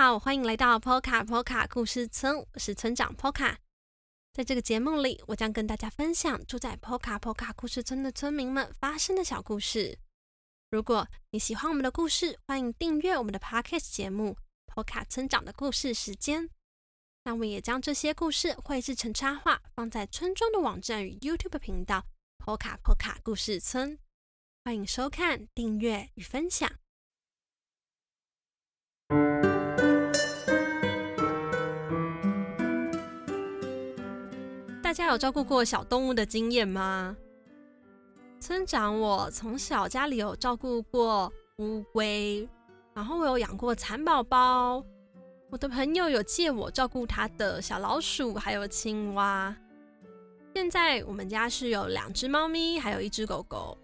好，欢迎来到波卡波卡故事村，我是村长波卡。在这个节目里，我将跟大家分享住在波卡波卡故事村的村民们发生的小故事。如果你喜欢我们的故事，欢迎订阅我们的 Podcast 节目《波卡村长的故事时间》。那我也将这些故事绘制成插画，放在村庄的网站与 YouTube 频道“波卡波卡故事村”。欢迎收看、订阅与分享。大家有照顾过小动物的经验吗？村长，我从小家里有照顾过乌龟，然后我有养过蚕宝宝。我的朋友有借我照顾他的小老鼠，还有青蛙。现在我们家是有两只猫咪，还有一只狗狗。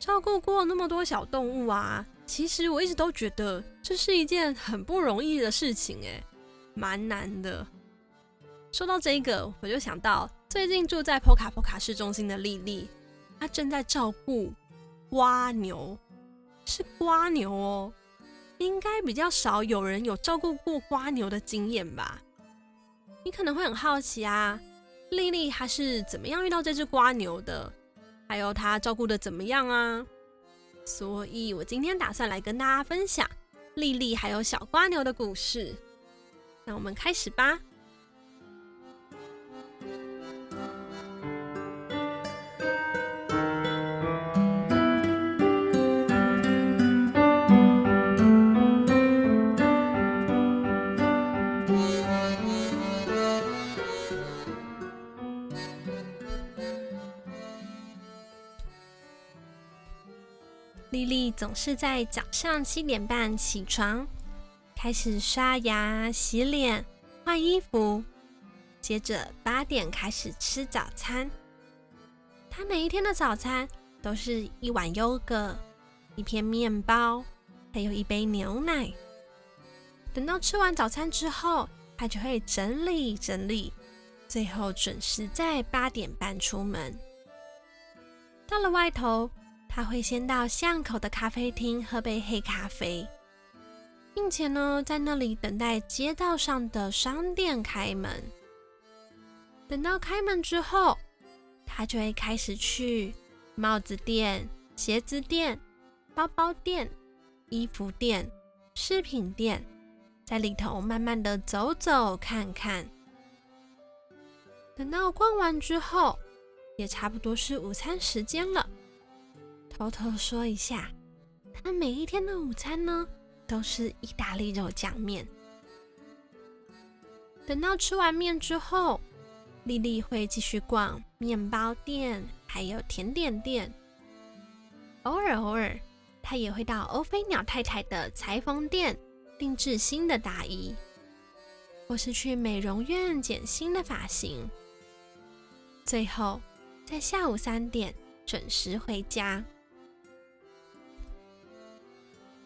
照顾过那么多小动物啊，其实我一直都觉得这是一件很不容易的事情，哎，蛮难的。说到这个，我就想到最近住在波卡波卡市中心的丽丽，她正在照顾蜗牛，是蜗牛哦，应该比较少有人有照顾过蜗牛的经验吧？你可能会很好奇啊，丽丽她是怎么样遇到这只蜗牛的？还有她照顾的怎么样啊？所以我今天打算来跟大家分享丽丽还有小蜗牛的故事。那我们开始吧。丽丽总是在早上七点半起床，开始刷牙、洗脸、换衣服，接着八点开始吃早餐。她每一天的早餐都是一碗优格、一片面包，还有一杯牛奶。等到吃完早餐之后，她就会整理整理，最后准时在八点半出门。到了外头。他会先到巷口的咖啡厅喝杯黑咖啡，并且呢，在那里等待街道上的商店开门。等到开门之后，他就会开始去帽子店、鞋子店、包包店、衣服店、饰品店，在里头慢慢的走走看看。等到逛完之后，也差不多是午餐时间了。偷偷说一下，他每一天的午餐呢，都是意大利肉酱面。等到吃完面之后，丽丽会继续逛面包店，还有甜点店。偶尔偶尔，她也会到欧菲鸟太太的裁缝店定制新的大衣，或是去美容院剪新的发型。最后，在下午三点准时回家。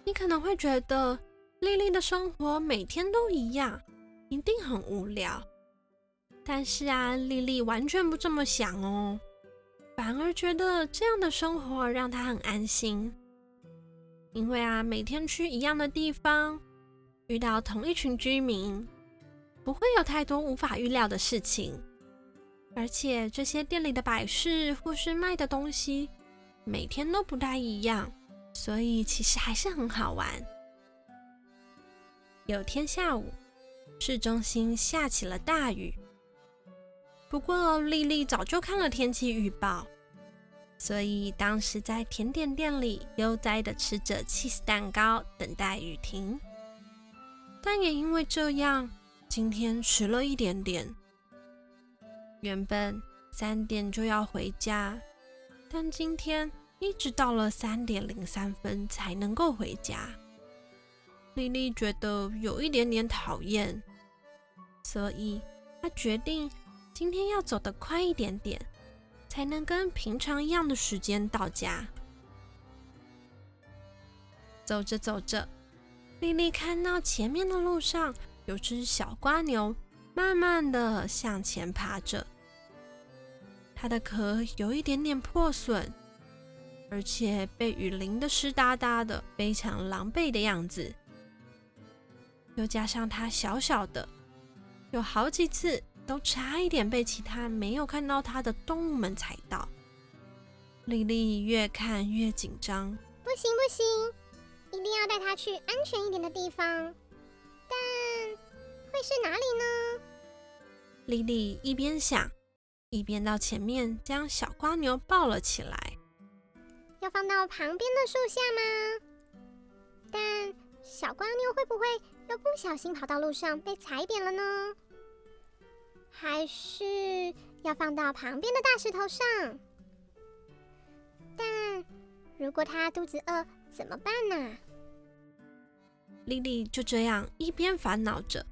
你可能会觉得丽丽的生活每天都一样，一定很无聊。但是啊，丽丽完全不这么想哦，反而觉得这样的生活让她很安心。因为啊，每天去一样的地方，遇到同一群居民，不会有太多无法预料的事情。而且这些店里的摆饰或是卖的东西，每天都不太一样。所以其实还是很好玩。有天下午，市中心下起了大雨。不过丽丽早就看了天气预报，所以当时在甜点店里悠哉的吃着 cheese 蛋糕，等待雨停。但也因为这样，今天迟了一点点。原本三点就要回家，但今天。一直到了三点零三分才能够回家，丽丽觉得有一点点讨厌，所以她决定今天要走得快一点点，才能跟平常一样的时间到家。走着走着，丽丽看到前面的路上有只小蜗牛，慢慢的向前爬着，它的壳有一点点破损。而且被雨淋得湿哒哒的，非常狼狈的样子。又加上它小小的，有好几次都差一点被其他没有看到它的动物们踩到。莉莉越看越紧张，不行不行，一定要带它去安全一点的地方。但会是哪里呢？莉莉一边想，一边到前面将小瓜牛抱了起来。要放到旁边的树下吗？但小光妞会不会又不小心跑到路上被踩扁了呢？还是要放到旁边的大石头上？但如果它肚子饿怎么办呢？莉莉就这样一边烦恼着，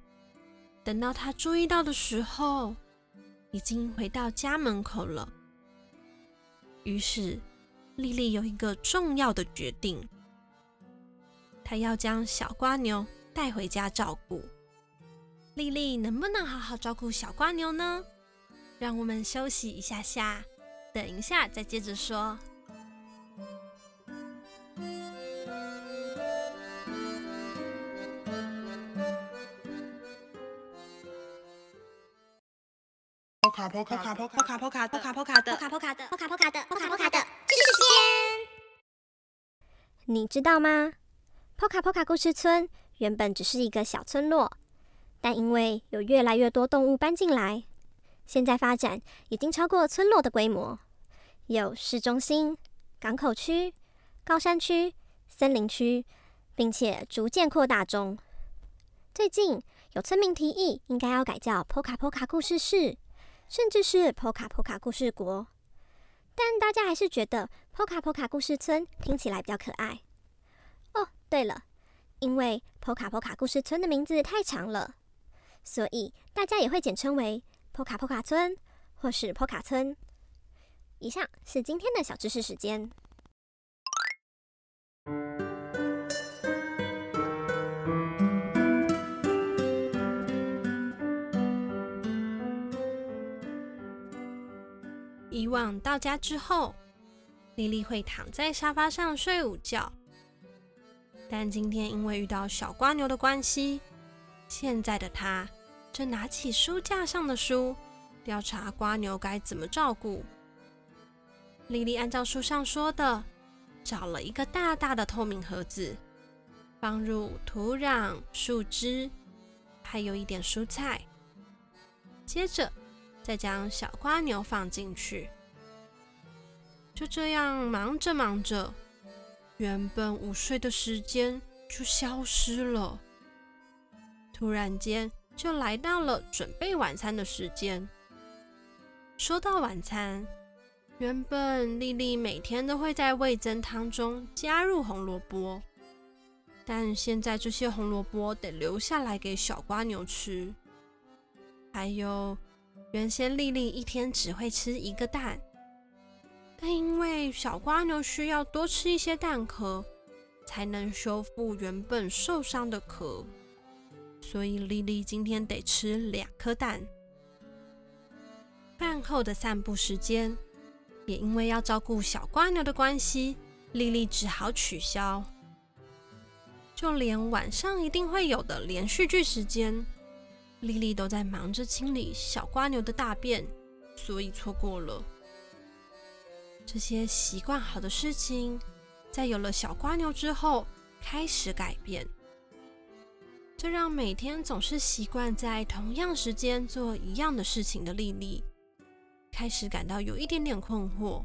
等到她注意到的时候，已经回到家门口了。于是。莉莉有一个重要的决定，她要将小瓜牛带回家照顾。莉莉能不能好好照顾小瓜牛呢？让我们休息一下下，等一下再接着说。波卡波卡波卡波卡波卡波卡波卡的波卡波卡的波卡波卡的波卡波卡的。你知道吗？波卡波卡故事村原本只是一个小村落，但因为有越来越多动物搬进来，现在发展已经超过村落的规模，有市中心、港口区、高山区、森林区，并且逐渐扩大中。最近有村民提议，应该要改叫波卡波卡故事市，甚至是波卡波卡故事国。但大家还是觉得波卡波卡故事村听起来比较可爱。哦，对了，因为波卡波卡故事村的名字太长了，所以大家也会简称为波卡波卡村或是波卡村。以上是今天的小知识时间。以往到家之后，莉莉会躺在沙发上睡午觉。但今天因为遇到小蜗牛的关系，现在的她正拿起书架上的书，调查蜗牛该怎么照顾。莉莉按照书上说的，找了一个大大的透明盒子，放入土壤、树枝，还有一点蔬菜，接着再将小瓜牛放进去。就这样忙着忙着，原本午睡的时间就消失了。突然间，就来到了准备晚餐的时间。说到晚餐，原本丽丽每天都会在味噌汤中加入红萝卜，但现在这些红萝卜得留下来给小瓜牛吃。还有，原先莉莉一天只会吃一个蛋。但因为小蜗牛需要多吃一些蛋壳，才能修复原本受伤的壳，所以莉莉今天得吃两颗蛋。饭后的散步时间，也因为要照顾小蜗牛的关系，莉莉只好取消。就连晚上一定会有的连续剧时间，莉莉都在忙着清理小瓜牛的大便，所以错过了。这些习惯好的事情，在有了小瓜牛之后开始改变，这让每天总是习惯在同样时间做一样的事情的莉莉，开始感到有一点点困惑。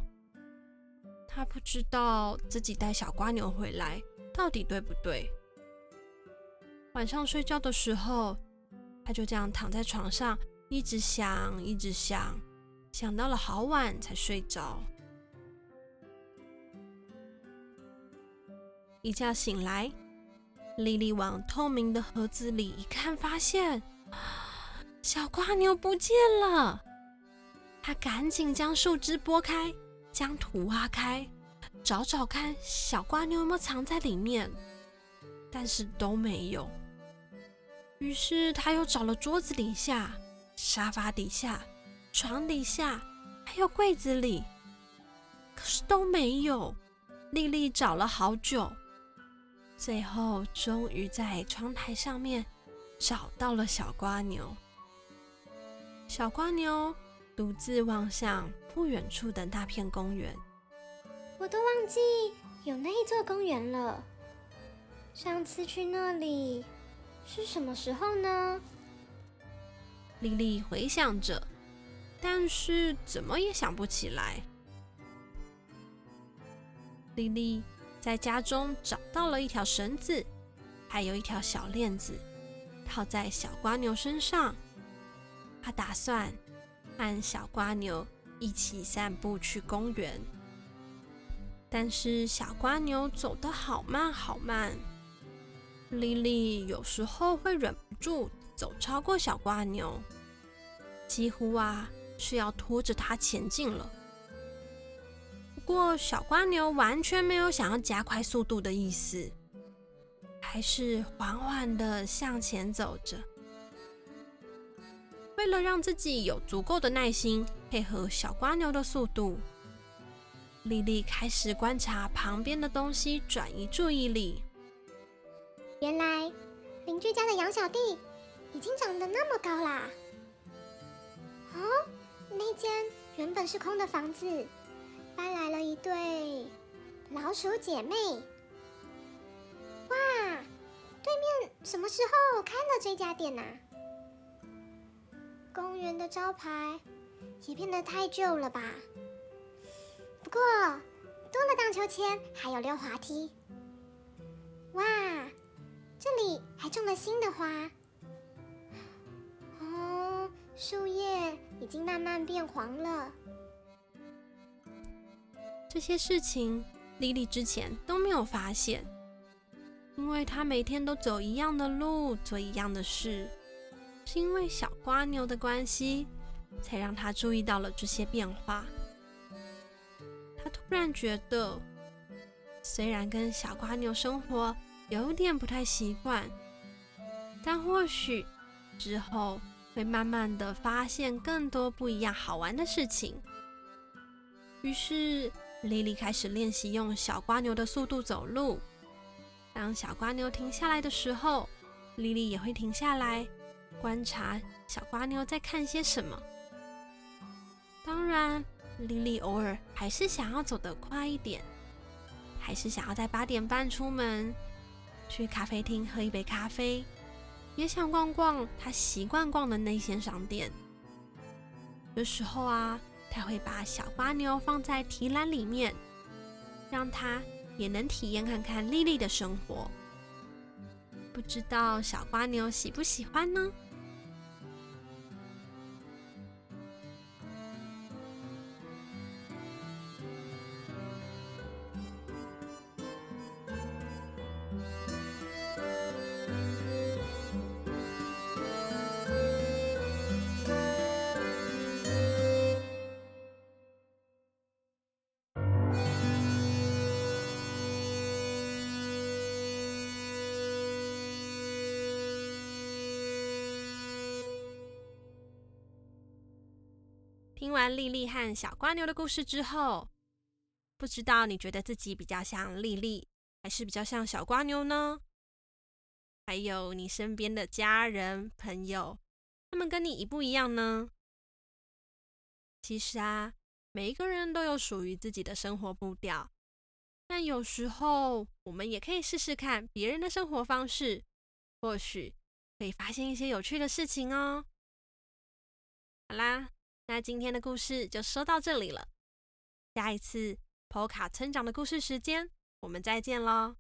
她不知道自己带小瓜牛回来到底对不对。晚上睡觉的时候，他就这样躺在床上，一直想，一直想，想到了好晚才睡着。一觉醒来，莉莉往透明的盒子里一看，发现小瓜牛不见了。她赶紧将树枝拨开，将土挖开，找找看小瓜牛有没有藏在里面，但是都没有。于是他又找了桌子底下、沙发底下、床底下，还有柜子里，可是都没有。莉莉找了好久。最后，终于在窗台上面找到了小瓜牛。小瓜牛独自望向不远处的那片公园。我都忘记有那一座公园了。上次去那里是什么时候呢？莉莉回想着，但是怎么也想不起来。莉莉在家中找到了一条绳子，还有一条小链子，套在小瓜牛身上。她打算和小瓜牛一起散步去公园，但是小瓜牛走得好慢好慢，莉莉有时候会忍不住。走超过小瓜牛，几乎啊是要拖着它前进了。不过小瓜牛完全没有想要加快速度的意思，还是缓缓地向前走着。为了让自己有足够的耐心配合小瓜牛的速度，莉莉开始观察旁边的东西，转移注意力。居家的羊小弟。已经长得那么高啦！哦，那间原本是空的房子，搬来了一对老鼠姐妹。哇，对面什么时候开了这家店呐？公园的招牌也变得太旧了吧？不过多了荡秋千，还有溜滑梯。哇，这里还种了新的花。哦树叶已经慢慢变黄了。这些事情，莉莉之前都没有发现，因为她每天都走一样的路，做一样的事。是因为小瓜牛的关系，才让她注意到了这些变化。她突然觉得，虽然跟小瓜牛生活有点不太习惯，但或许之后。会慢慢的发现更多不一样好玩的事情。于是，莉莉开始练习用小蜗牛的速度走路。当小蜗牛停下来的时候，莉莉也会停下来观察小蜗牛在看些什么。当然，莉莉偶尔还是想要走得快一点，还是想要在八点半出门，去咖啡厅喝一杯咖啡。也想逛逛他习惯逛的那些商店。有时候啊，他会把小花牛放在提篮里面，让他也能体验看看莉莉的生活。不知道小花牛喜不喜欢呢？听完莉莉和小瓜牛的故事之后，不知道你觉得自己比较像莉莉，还是比较像小瓜牛呢？还有你身边的家人朋友，他们跟你一不一样呢？其实啊，每一个人都有属于自己的生活步调，但有时候我们也可以试试看别人的生活方式，或许可以发现一些有趣的事情哦。好啦。那今天的故事就说到这里了，下一次波卡村长的故事时间，我们再见喽。